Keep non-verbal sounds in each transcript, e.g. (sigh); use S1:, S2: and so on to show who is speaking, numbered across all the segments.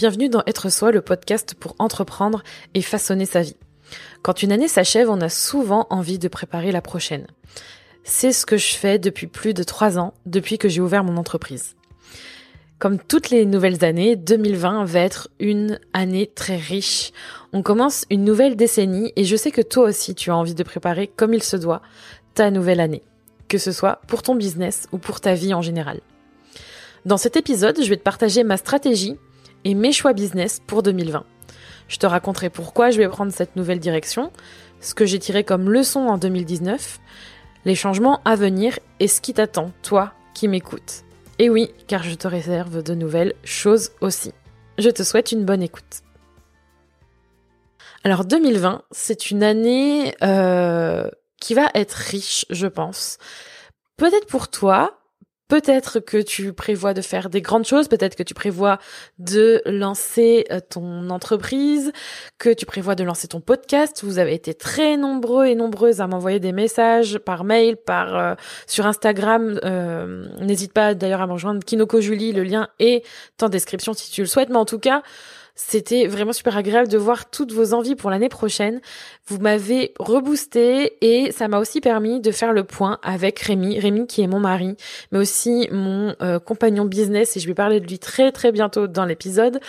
S1: Bienvenue dans Être Soi, le podcast pour entreprendre et façonner sa vie. Quand une année s'achève, on a souvent envie de préparer la prochaine. C'est ce que je fais depuis plus de trois ans, depuis que j'ai ouvert mon entreprise. Comme toutes les nouvelles années, 2020 va être une année très riche. On commence une nouvelle décennie et je sais que toi aussi tu as envie de préparer comme il se doit ta nouvelle année, que ce soit pour ton business ou pour ta vie en général. Dans cet épisode, je vais te partager ma stratégie et mes choix business pour 2020. Je te raconterai pourquoi je vais prendre cette nouvelle direction, ce que j'ai tiré comme leçon en 2019, les changements à venir et ce qui t'attend, toi qui m'écoutes. Et oui, car je te réserve de nouvelles choses aussi. Je te souhaite une bonne écoute. Alors 2020, c'est une année euh, qui va être riche, je pense. Peut-être pour toi, Peut-être que tu prévois de faire des grandes choses, peut-être que tu prévois de lancer euh, ton entreprise, que tu prévois de lancer ton podcast. Vous avez été très nombreux et nombreuses à m'envoyer des messages par mail, par euh, sur Instagram. Euh, n'hésite pas d'ailleurs à me rejoindre Kinoko Julie, le lien est en description si tu le souhaites. Mais en tout cas, c'était vraiment super agréable de voir toutes vos envies pour l'année prochaine. Vous m'avez reboosté et ça m'a aussi permis de faire le point avec Rémi. Rémi qui est mon mari, mais aussi mon euh, compagnon business et je vais parler de lui très très bientôt dans l'épisode.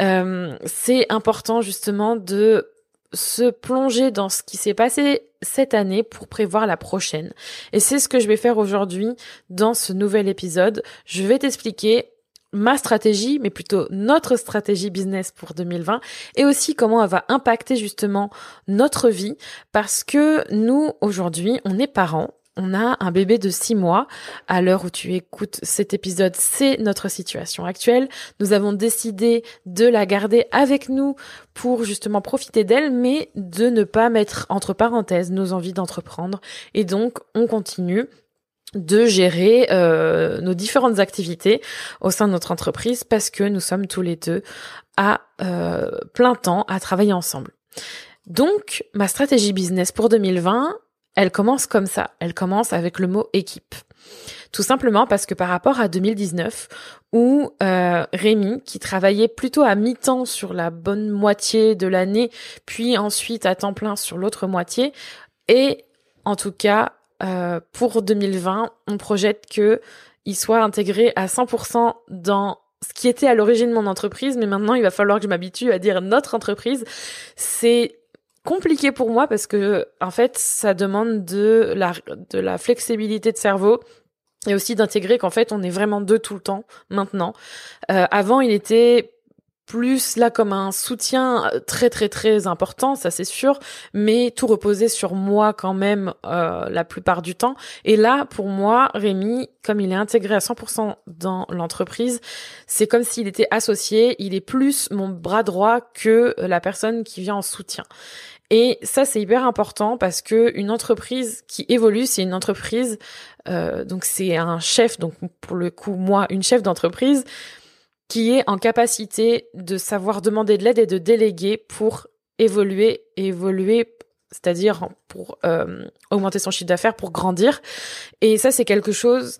S1: Euh, c'est important justement de se plonger dans ce qui s'est passé cette année pour prévoir la prochaine. Et c'est ce que je vais faire aujourd'hui dans ce nouvel épisode. Je vais t'expliquer ma stratégie, mais plutôt notre stratégie business pour 2020 et aussi comment elle va impacter justement notre vie parce que nous, aujourd'hui, on est parents. On a un bébé de six mois. À l'heure où tu écoutes cet épisode, c'est notre situation actuelle. Nous avons décidé de la garder avec nous pour justement profiter d'elle, mais de ne pas mettre entre parenthèses nos envies d'entreprendre. Et donc, on continue de gérer euh, nos différentes activités au sein de notre entreprise parce que nous sommes tous les deux à euh, plein temps à travailler ensemble. Donc, ma stratégie business pour 2020, elle commence comme ça. Elle commence avec le mot équipe. Tout simplement parce que par rapport à 2019, où euh, Rémi, qui travaillait plutôt à mi-temps sur la bonne moitié de l'année, puis ensuite à temps plein sur l'autre moitié, et en tout cas euh, pour 2020, on projette que il soit intégré à 100% dans ce qui était à l'origine mon entreprise, mais maintenant il va falloir que je m'habitue à dire notre entreprise. C'est compliqué pour moi parce que en fait ça demande de la de la flexibilité de cerveau et aussi d'intégrer qu'en fait on est vraiment deux tout le temps maintenant. Euh, avant il était plus là comme un soutien euh, très très très important, ça c'est sûr, mais tout reposait sur moi quand même euh, la plupart du temps. Et là, pour moi, Rémi, comme il est intégré à 100% dans l'entreprise, c'est comme s'il était associé, il est plus mon bras droit que la personne qui vient en soutien. Et ça, c'est hyper important parce que une entreprise qui évolue, c'est une entreprise, euh, donc c'est un chef, donc pour le coup, moi, une chef d'entreprise, qui est en capacité de savoir demander de l'aide et de déléguer pour évoluer, évoluer, c'est-à-dire pour euh, augmenter son chiffre d'affaires, pour grandir. Et ça, c'est quelque chose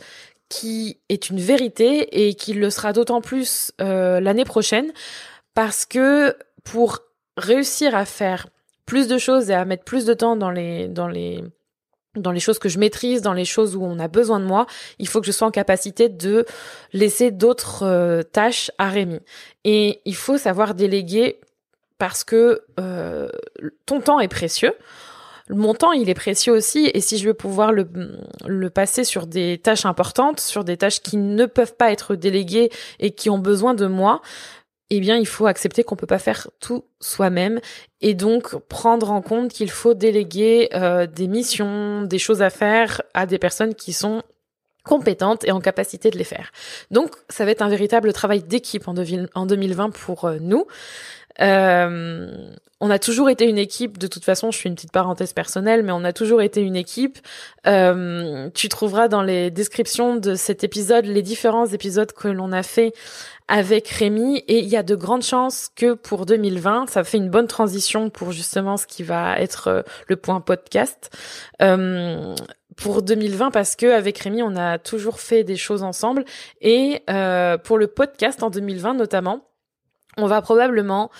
S1: qui est une vérité et qui le sera d'autant plus euh, l'année prochaine parce que pour réussir à faire plus de choses et à mettre plus de temps dans les dans les dans les choses que je maîtrise, dans les choses où on a besoin de moi, il faut que je sois en capacité de laisser d'autres euh, tâches à Rémi. Et il faut savoir déléguer parce que euh, ton temps est précieux. Mon temps, il est précieux aussi, et si je veux pouvoir le, le passer sur des tâches importantes, sur des tâches qui ne peuvent pas être déléguées et qui ont besoin de moi, eh bien, il faut accepter qu'on peut pas faire tout soi-même et donc prendre en compte qu'il faut déléguer euh, des missions, des choses à faire à des personnes qui sont compétentes et en capacité de les faire. Donc, ça va être un véritable travail d'équipe en, 2020 pour euh, nous. Euh, on a toujours été une équipe, de toute façon, je fais une petite parenthèse personnelle, mais on a toujours été une équipe. Euh, tu trouveras dans les descriptions de cet épisode les différents épisodes que l'on a fait avec Rémi et il y a de grandes chances que pour 2020, ça fait une bonne transition pour justement ce qui va être euh, le point podcast. Euh, pour 2020 parce que avec Rémi on a toujours fait des choses ensemble et euh, pour le podcast en 2020 notamment on va probablement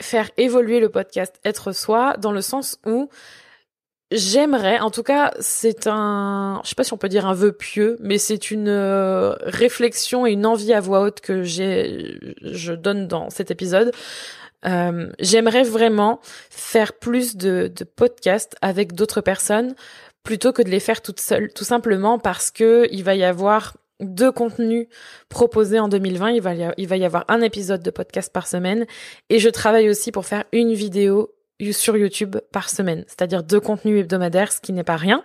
S1: faire évoluer le podcast Être Soi dans le sens où J'aimerais, en tout cas, c'est un, je sais pas si on peut dire un vœu pieux, mais c'est une euh, réflexion et une envie à voix haute que j'ai, je donne dans cet épisode. Euh, j'aimerais vraiment faire plus de, podcasts avec d'autres personnes plutôt que de les faire toutes seules, tout simplement parce que il va y avoir deux contenus proposés en 2020. Il va, y il va y avoir un épisode de podcast par semaine et je travaille aussi pour faire une vidéo sur YouTube par semaine, c'est-à-dire deux contenus hebdomadaires, ce qui n'est pas rien.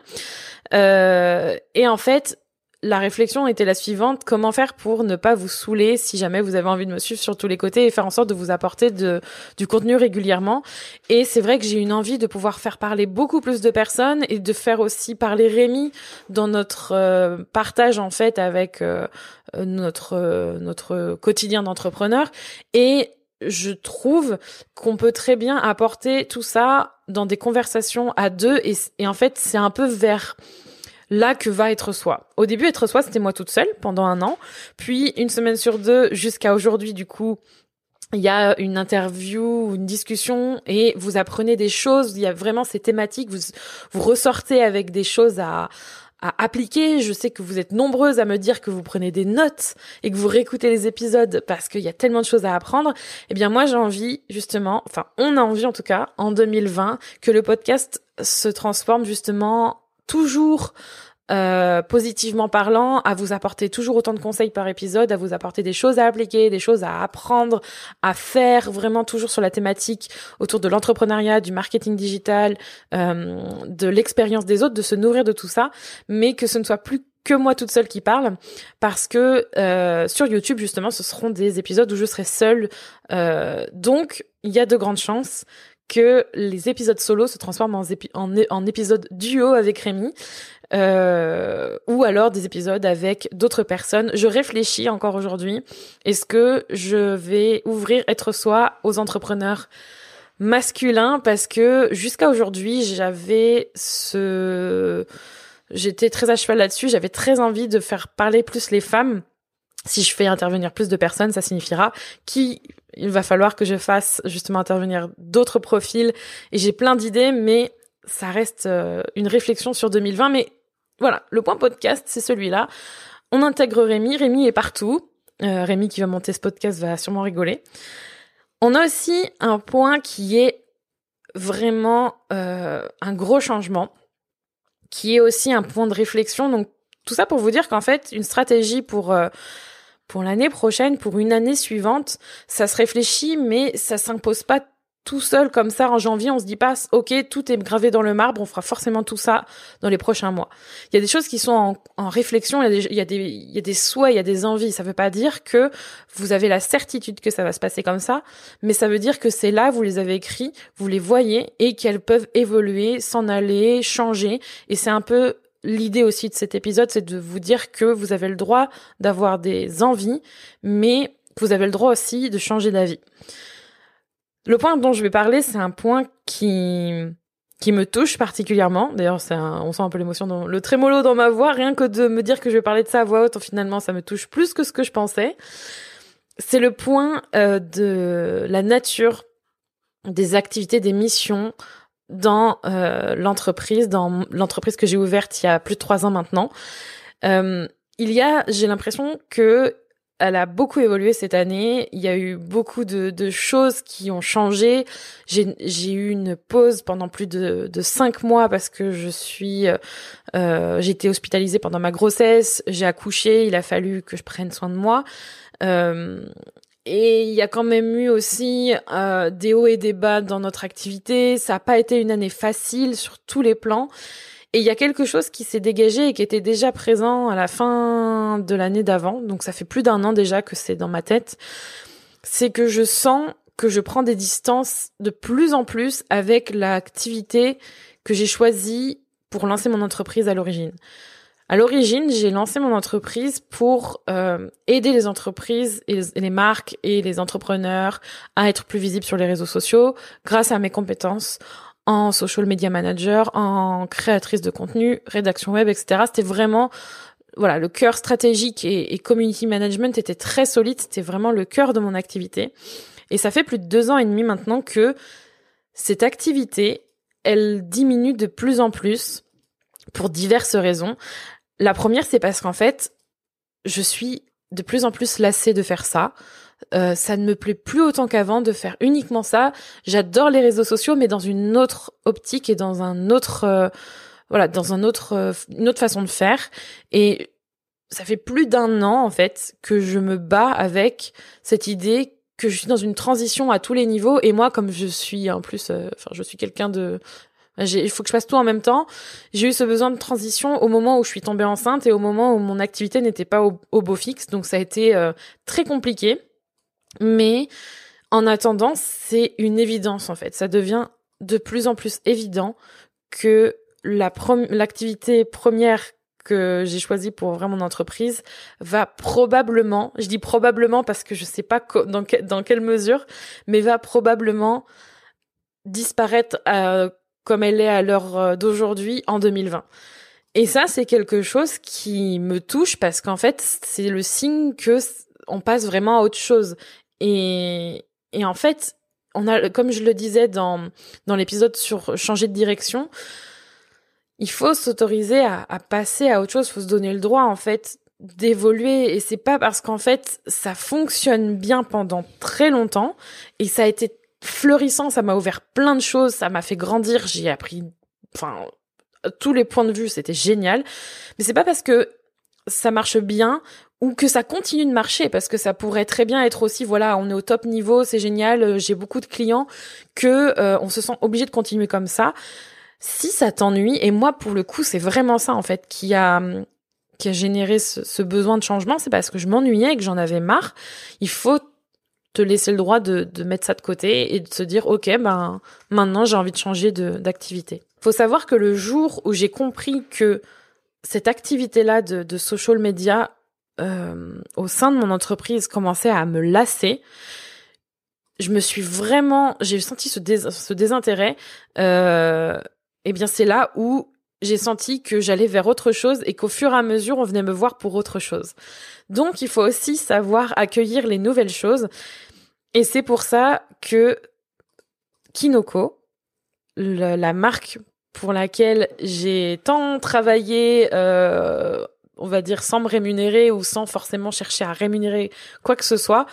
S1: Euh, et en fait, la réflexion était la suivante. Comment faire pour ne pas vous saouler si jamais vous avez envie de me suivre sur tous les côtés et faire en sorte de vous apporter de, du contenu régulièrement? Et c'est vrai que j'ai une envie de pouvoir faire parler beaucoup plus de personnes et de faire aussi parler Rémi dans notre euh, partage en fait avec euh, notre notre quotidien d'entrepreneur. Et je trouve qu'on peut très bien apporter tout ça dans des conversations à deux et, et en fait c'est un peu vers là que va être soi. Au début être soi c'était moi toute seule pendant un an, puis une semaine sur deux jusqu'à aujourd'hui du coup il y a une interview, une discussion et vous apprenez des choses, il y a vraiment ces thématiques, vous vous ressortez avec des choses à à appliquer. Je sais que vous êtes nombreuses à me dire que vous prenez des notes et que vous réécoutez les épisodes parce qu'il y a tellement de choses à apprendre. Eh bien, moi, j'ai envie, justement, enfin, on a envie, en tout cas, en 2020, que le podcast se transforme, justement, toujours euh, positivement parlant, à vous apporter toujours autant de conseils par épisode, à vous apporter des choses à appliquer, des choses à apprendre, à faire, vraiment toujours sur la thématique autour de l'entrepreneuriat, du marketing digital, euh, de l'expérience des autres, de se nourrir de tout ça, mais que ce ne soit plus que moi toute seule qui parle, parce que euh, sur YouTube justement, ce seront des épisodes où je serai seule. donc, il y a de grandes chances que les épisodes solo se transforment en, épisodes duo avec Rémi euh, ou alors des épisodes avec d'autres personnes. Je réfléchis encore aujourd'hui. Est-ce que je vais ouvrir être soi aux entrepreneurs masculins? Parce que jusqu'à aujourd'hui j'avais ce j'étais très à cheval là-dessus j'avais très envie de faire parler plus les femmes si je fais intervenir plus de personnes ça signifiera qu'il va falloir que je fasse justement intervenir d'autres profils et j'ai plein d'idées mais ça reste euh, une réflexion sur 2020 mais voilà, le point podcast, c'est celui-là. On intègre Rémi. Rémi est partout. Euh, Rémi qui va monter ce podcast va sûrement rigoler. On a aussi un point qui est vraiment euh, un gros changement, qui est aussi un point de réflexion. Donc tout ça pour vous dire qu'en fait, une stratégie pour pour l'année prochaine, pour une année suivante, ça se réfléchit, mais ça s'impose pas tout seul comme ça. En janvier, on se dit pas OK, tout est gravé dans le marbre, on fera forcément tout ça dans les prochains mois. Il y a des choses qui sont en, réflexion, il y, a des, il y a des il y a des souhaits, il y a des envies, ça veut pas dire que vous avez la certitude que ça va se passer comme ça, mais ça veut dire que c'est là, vous les avez écrits, vous les voyez et qu'elles peuvent évoluer, s'en aller, changer. Et c'est un peu l'idée aussi de cet épisode, c'est de vous dire que vous avez le droit d'avoir des envies, mais vous avez le droit aussi de changer d'avis. Le point dont je vais parler, c'est un point qui me touche particulièrement. D'ailleurs, on sent un peu l'émotion dans le trémolo dans ma voix. Rien que de me dire que je vais parler de ça à voix haute, finalement, ça me touche plus que ce que je pensais. C'est le point euh, de la nature des activités, des missions dans euh, l'entreprise, dans l'entreprise que j'ai ouverte il y a plus de trois ans maintenant. Euh, il y a, j'ai l'impression que elle a beaucoup évolué cette année. Il y a eu beaucoup de, de choses qui ont changé. J'ai eu une pause pendant plus de, de cinq mois parce que je suis, euh, euh, j'ai été hospitalisée pendant ma grossesse. J'ai accouché. Il a fallu que je prenne soin de moi. Euh, et il y a quand même eu aussi euh, des hauts et des bas dans notre activité. Ça n'a pas été une année facile sur tous les plans. Et il y a quelque chose qui s'est dégagé et qui était déjà présent à la fin de l'année d'avant. Donc ça fait plus d'un an déjà que c'est dans ma tête. C'est que je sens que je prends des distances de plus en plus avec l'activité que j'ai choisie pour lancer mon entreprise à l'origine. À l'origine, j'ai lancé mon entreprise pour euh, aider les entreprises et les marques et les entrepreneurs à être plus visibles sur les réseaux sociaux grâce à mes compétences en social media manager, en créatrice de contenu, rédaction web, etc. C'était vraiment voilà le cœur stratégique et, community management était très solide. C'était vraiment le cœur de mon activité. Et ça fait plus de deux ans et demi maintenant que cette activité, elle diminue de plus en plus pour diverses raisons. La première, c'est parce qu'en fait, je suis de plus en plus lassée de faire ça. Euh, ça ne me plaît plus autant qu'avant de faire uniquement ça. J'adore les réseaux sociaux, mais dans une autre optique et dans un autre, euh, voilà, dans un autre, euh, une autre façon de faire. Et ça fait plus d'un an en fait que je me bats avec cette idée que je suis dans une transition à tous les niveaux. Et moi, comme je suis en plus, enfin, je suis quelqu'un de il faut que je fasse tout en même temps. J'ai eu ce besoin de transition au moment où je suis tombée enceinte et au moment où mon activité n'était pas au, beau fixe. Donc ça a été euh, très compliqué. Mais en attendant, c'est une évidence en fait. Ça devient de plus en plus évident que la l'activité première que j'ai choisie pour ouvrir mon entreprise va probablement, je dis probablement parce que je sais pas dans, dans quelle mesure, mais va probablement disparaître euh, comme elle est à l'heure euh, d'aujourd'hui en 2020. Et ça, c'est quelque chose qui me touche parce qu'en fait, c'est le signe que on passe vraiment à autre chose. Et, et en fait, on a, comme je le disais dans, dans l'épisode sur changer de direction, il faut s'autoriser à, passer à autre chose, il faut se donner le droit, en fait, d'évoluer et c'est pas parce qu'en fait ça fonctionne bien pendant très longtemps et ça a été fleurissant, ça m'a ouvert plein de choses, ça m'a fait grandir, j'ai appris, enfin, tous les points de vue, c'était génial. Mais c'est pas parce que ça marche bien ou que ça continue de marcher parce que ça pourrait très bien être aussi voilà on est au top niveau c'est génial euh, j'ai beaucoup de clients que euh, on se sent obligé de continuer comme ça si ça t'ennuie et moi pour le coup c'est vraiment ça en fait qui a qui a généré ce, ce besoin de changement c'est parce que je m'ennuyais et que j'en avais marre il faut te laisser le droit de, de, mettre ça de côté et de se dire ok ben maintenant j'ai envie de changer d'activité. Faut savoir que le jour où j'ai compris que cette activité là de, de social media euh, au sein de mon entreprise commençait à me lasser, je me suis vraiment j'ai senti ce, ce désintérêt. Euh, et bien c'est là où j'ai senti que j'allais vers autre chose et qu'au fur et à mesure, on venait me voir pour autre chose. Donc, il faut aussi savoir accueillir les nouvelles choses. Et c'est pour ça que Kinoko, la marque pour laquelle j'ai tant travaillé, euh, on va dire sans me rémunérer ou sans forcément chercher à rémunérer quoi que ce soit,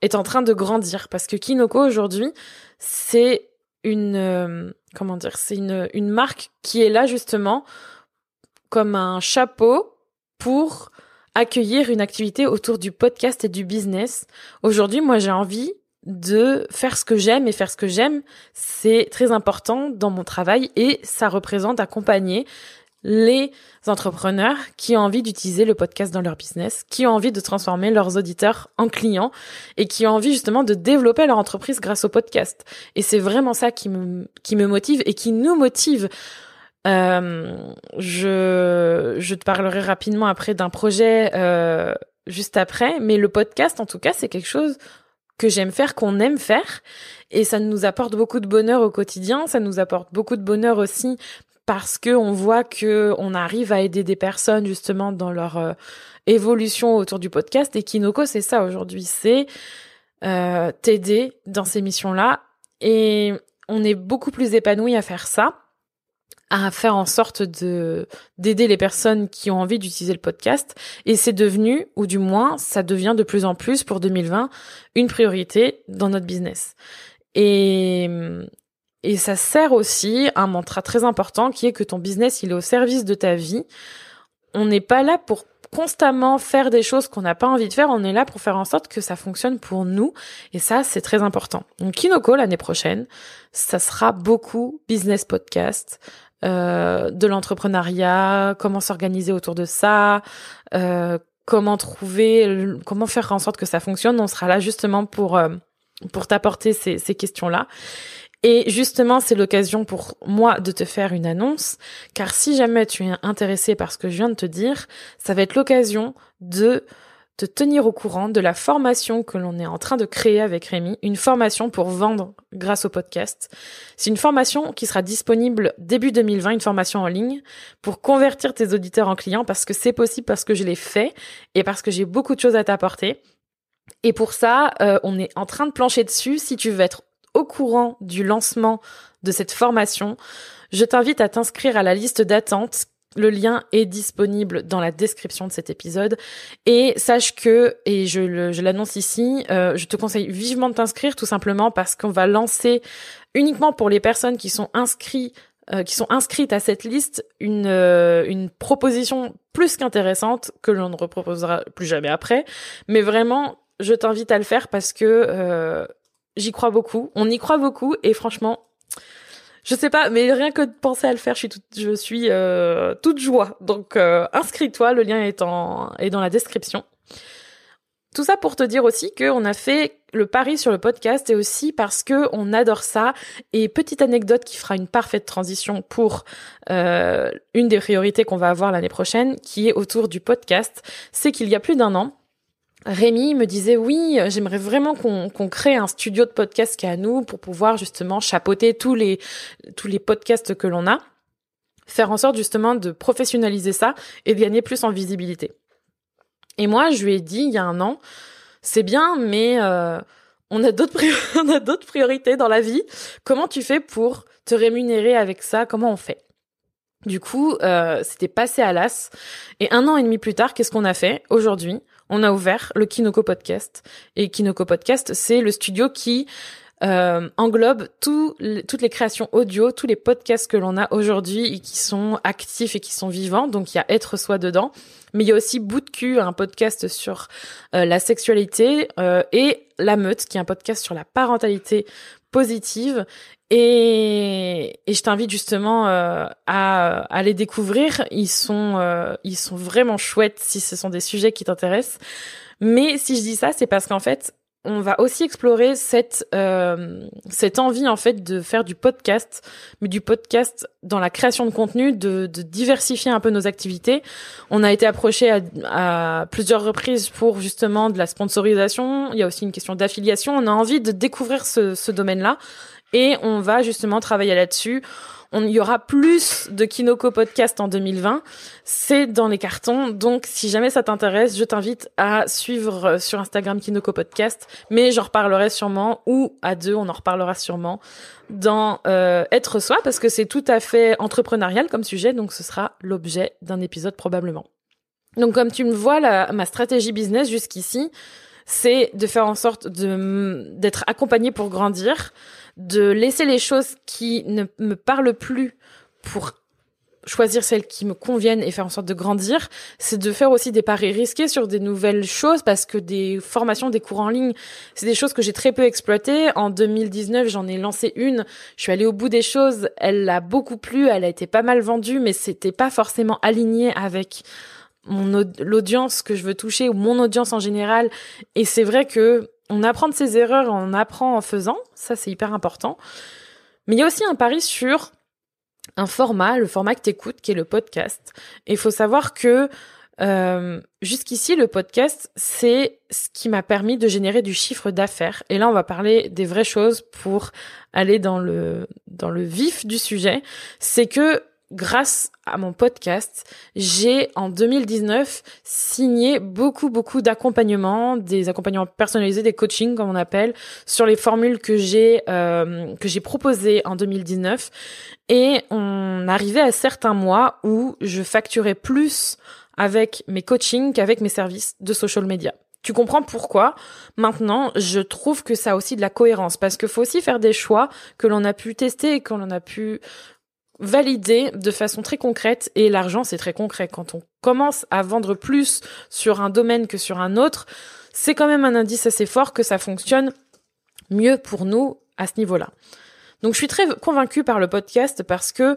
S1: est en train de grandir. Parce que Kinoko aujourd'hui, c'est une euh, comment dire, c'est une une marque qui est là justement comme un chapeau pour accueillir une activité autour du podcast et du business. Aujourd'hui, moi, j'ai envie de faire ce que j'aime et faire ce que j'aime, c'est très important dans mon travail et ça représente accompagner les entrepreneurs qui ont envie d'utiliser le podcast dans leur business, qui ont envie de transformer leurs auditeurs en clients et qui ont envie justement de développer leur entreprise grâce au podcast. Et c'est vraiment ça qui me, qui me motive et qui nous motive. Euh, je, je te parlerai rapidement après d'un projet euh, juste après, mais le podcast, en tout cas, c'est quelque chose que j'aime faire, qu'on aime faire, et ça nous apporte beaucoup de bonheur au quotidien. Ça nous apporte beaucoup de bonheur aussi parce que on voit que on arrive à aider des personnes justement dans leur euh, évolution autour du podcast et Kinoko c'est ça aujourd'hui c'est euh, t'aider dans ces missions là et on est beaucoup plus épanoui à faire ça à faire en sorte de d'aider les personnes qui ont envie d'utiliser le podcast et c'est devenu ou du moins ça devient de plus en plus pour 2020 une priorité dans notre business et et ça sert aussi un mantra très important qui est que ton business, il est au service de ta vie. On n'est pas là pour constamment faire des choses qu'on n'a pas envie de faire, on est là pour faire en sorte que ça fonctionne pour nous. Et ça, c'est très important. Donc Kinoko, l'année prochaine, ça sera beaucoup business podcast, euh, de l'entrepreneuriat, comment s'organiser autour de ça, euh, comment trouver, comment faire en sorte que ça fonctionne. On sera là justement pour, euh, pour t'apporter ces, ces questions-là. Et justement, c'est l'occasion pour moi de te faire une annonce, car si jamais tu es intéressé par ce que je viens de te dire, ça va être l'occasion de te tenir au courant de la formation que l'on est en train de créer avec Rémi, une formation pour vendre grâce au podcast. C'est une formation qui sera disponible début 2020, une formation en ligne pour convertir tes auditeurs en clients parce que c'est possible, parce que je l'ai fait et parce que j'ai beaucoup de choses à t'apporter. Et pour ça, euh, on est en train de plancher dessus. Si tu veux être au courant du lancement de cette formation, je t'invite à t'inscrire à la liste d'attente le lien est disponible dans la description de cet épisode. Et sache que, et je, l'annonce ici, euh, je te conseille vivement de t'inscrire tout simplement parce qu'on va lancer uniquement pour les personnes qui sont inscrites euh, qui sont inscrites à cette liste une, euh, une proposition plus qu'intéressante que l'on ne reproposera plus jamais après. Mais vraiment, je t'invite à le faire parce que j'y crois beaucoup. On y croit beaucoup et franchement, je sais pas, mais rien que de penser à le faire, je suis toute, je suis euh, toute joie. Donc euh, inscris-toi, le lien est en est dans la description. Tout ça pour te dire aussi qu'on a fait le pari sur le podcast et aussi parce que on adore ça. Et petite anecdote qui fera une parfaite transition pour euh, une des priorités qu'on va avoir l'année prochaine, qui est autour du podcast, c'est qu'il y a plus d'un an, Rémi me disait oui, j'aimerais vraiment qu'on crée un studio de podcast qui est à nous pour pouvoir justement chapeauter tous les tous les podcasts que l'on a, faire en sorte justement de professionnaliser ça et de gagner plus en visibilité. Et moi, je lui ai dit il y a un an, c'est bien, mais euh, on a d'autres (laughs) on a d'autres priorités dans la vie. Comment tu fais pour te rémunérer avec ça? Comment on fait? Du coup, euh, c'était passé à l'as. Et un an et demi plus tard, qu'est-ce qu'on a fait? Aujourd'hui, on a ouvert le Kinoko Podcast. Et Kinoko Podcast, c'est le studio qui euh, englobe toutes les créations audio, tous les podcasts que l'on a aujourd'hui et qui sont actifs et qui sont vivants. Donc il y a Être Soi dedans. Mais il y a aussi Bout de cul, un podcast sur euh, la sexualité, euh, et La Meute, qui est un podcast sur la parentalité positive. Et, je t'invite justement euh, à, à, les découvrir. Ils sont, euh, ils sont vraiment chouettes si ce sont des sujets qui t'intéressent. Mais si je dis ça, c'est parce qu'en fait, on va aussi explorer cette euh, cette envie en fait de faire du podcast, mais du podcast dans la création de contenu, de, de diversifier un peu nos activités. On a été approché à, à, plusieurs reprises pour justement de la sponsorisation. Il y a aussi une question d'affiliation. On a envie de découvrir ce, ce domaine-là et on va justement travailler là-dessus. On y aura plus de Kinoko podcast en 2020. C'est dans les cartons. Donc, si jamais ça t'intéresse, je t'invite à suivre sur Instagram Kinoko podcast. Mais j'en reparlerai sûrement, ou à deux, on en reparlera sûrement dans euh, Être Soi, parce que c'est tout à fait entrepreneurial comme sujet. Donc, ce sera l'objet d'un épisode probablement. Donc, comme tu me vois, ma stratégie business jusqu'ici, c'est de faire en sorte de d'être accompagné pour grandir, de laisser les choses qui ne me parlent plus pour choisir celles qui me conviennent et faire en sorte de grandir, c'est de faire aussi des paris risqués sur des nouvelles choses parce que des formations, des cours en ligne, c'est des choses que j'ai très peu exploitées. En 2019, j'en ai lancé une, je suis allée au bout des choses, elle a beaucoup plu, elle a été pas mal vendue, mais c'était pas forcément aligné avec mon l'audience que je veux toucher ou mon audience en général. Et c'est vrai que on apprend de ses erreurs, on apprend en faisant. Ça, c'est hyper important. Mais il y a aussi un pari sur un format, le format que t'écoutes, qui est le podcast. Et il faut savoir que euh, jusqu'ici, le podcast, c'est ce qui m'a permis de générer du chiffre d'affaires. Et là, on va parler des vraies choses pour aller dans le dans le vif du sujet. C'est que grâce à mon podcast, j'ai en 2019 signé beaucoup beaucoup d'accompagnements, des accompagnements personnalisés, des coachings comme on appelle, sur les formules que j'ai euh, que j'ai proposées en 2019 et on arrivait à certains mois où je facturais plus avec mes coachings qu'avec mes services de social media. Tu comprends pourquoi? Maintenant, je trouve que ça a aussi de la cohérence parce qu'il faut aussi faire des choix que l'on a pu tester et que l'on a pu valider de façon très concrète et l'argent c'est très concret. Quand on commence à vendre plus sur un domaine que sur un autre, c'est quand même un indice assez fort que ça fonctionne mieux pour nous à ce niveau-là. Donc je suis très convaincue par le podcast parce que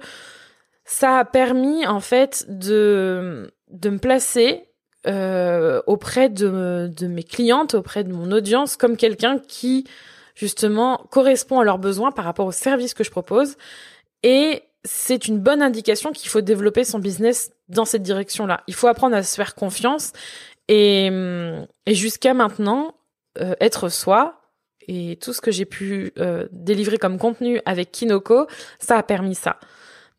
S1: ça a permis en fait de de me placer euh, auprès de, de mes clientes, auprès de mon audience comme quelqu'un qui justement correspond à leurs besoins par rapport au service que je propose et c'est une bonne indication qu'il faut développer son business dans cette direction-là. Il faut apprendre à se faire confiance et, et jusqu'à maintenant, euh, être soi et tout ce que j'ai pu euh, délivrer comme contenu avec Kinoko, ça a permis ça.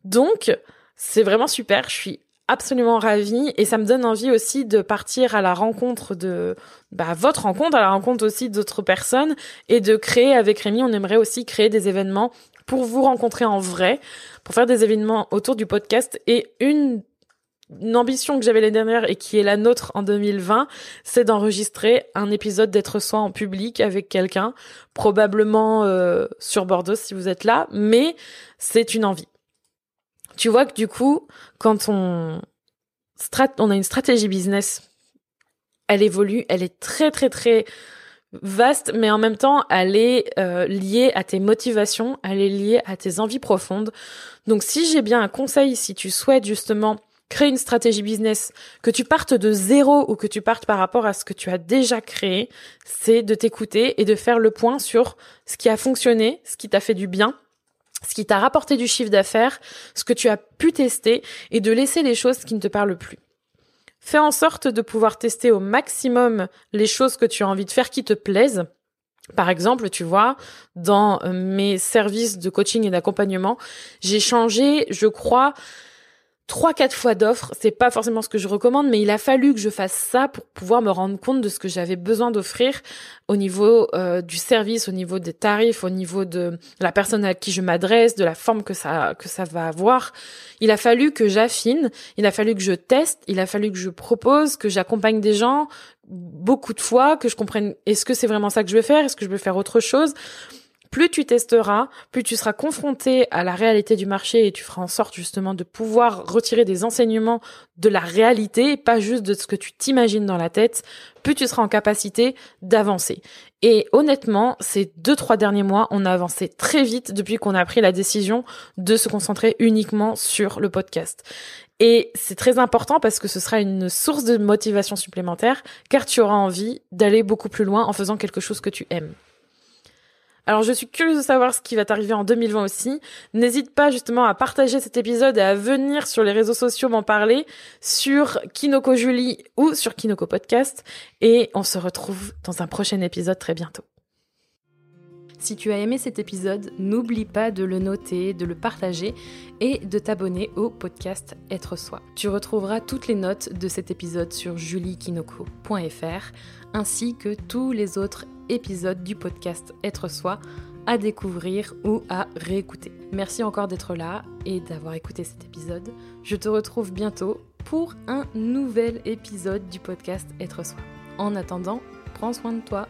S1: Donc, c'est vraiment super. Je suis absolument ravie et ça me donne envie aussi de partir à la rencontre de bah, votre rencontre, à la rencontre aussi d'autres personnes et de créer avec Rémi, on aimerait aussi créer des événements pour vous rencontrer en vrai, pour faire des événements autour du podcast. Et une une ambition que j'avais l'année dernière et qui est la nôtre en 2020, c'est d'enregistrer un épisode d'être soi en public avec quelqu'un, probablement euh, sur Bordeaux si vous êtes là, mais c'est une envie. Tu vois que du coup, quand on, on a une stratégie business, elle évolue, elle est très très très vaste, mais en même temps, elle est euh, liée à tes motivations, elle est liée à tes envies profondes. Donc si j'ai bien un conseil, si tu souhaites justement créer une stratégie business, que tu partes de zéro ou que tu partes par rapport à ce que tu as déjà créé, c'est de t'écouter et de faire le point sur ce qui a fonctionné, ce qui t'a fait du bien ce qui t'a rapporté du chiffre d'affaires, ce que tu as pu tester et de laisser les choses qui ne te parlent plus. Fais en sorte de pouvoir tester au maximum les choses que tu as envie de faire qui te plaisent. Par exemple, tu vois, dans euh, mes services de coaching et d'accompagnement, j'ai changé, je crois, trois quatre fois d'offres, c'est pas forcément ce que je recommande, mais il a fallu que je fasse ça pour pouvoir me rendre compte de ce que j'avais besoin d'offrir au niveau euh, du service, au niveau des tarifs, au niveau de la personne à qui je m'adresse, de la forme que ça que ça va avoir. Il a fallu que j'affine, il a fallu que je teste, il a fallu que je propose, que j'accompagne des gens beaucoup de fois, que je comprenne est-ce que c'est vraiment ça que je veux faire, est-ce que je veux faire autre chose? Plus tu testeras, plus tu seras confronté à la réalité du marché et tu feras en sorte justement de pouvoir retirer des enseignements de la réalité, pas juste de ce que tu t'imagines dans la tête, plus tu seras en capacité d'avancer. Et honnêtement, ces deux, trois derniers mois, on a avancé très vite depuis qu'on a pris la décision de se concentrer uniquement sur le podcast. Et c'est très important parce que ce sera une source de motivation supplémentaire car tu auras envie d'aller beaucoup plus loin en faisant quelque chose que tu aimes. Alors je suis curieuse de savoir ce qui va t'arriver en 2020 aussi. N'hésite pas justement à partager cet épisode et à venir sur les réseaux sociaux m'en parler sur Kinoko Julie ou sur Kinoko Podcast. Et on se retrouve dans un prochain épisode très bientôt. Si tu as aimé cet épisode, n'oublie pas de le noter, de le partager et de t'abonner au podcast Être Soi. Tu retrouveras toutes les notes de cet épisode sur juliekinoko.fr ainsi que tous les autres épisode du podcast Être Soi à découvrir ou à réécouter. Merci encore d'être là et d'avoir écouté cet épisode. Je te retrouve bientôt pour un nouvel épisode du podcast Être Soi. En attendant, prends soin de toi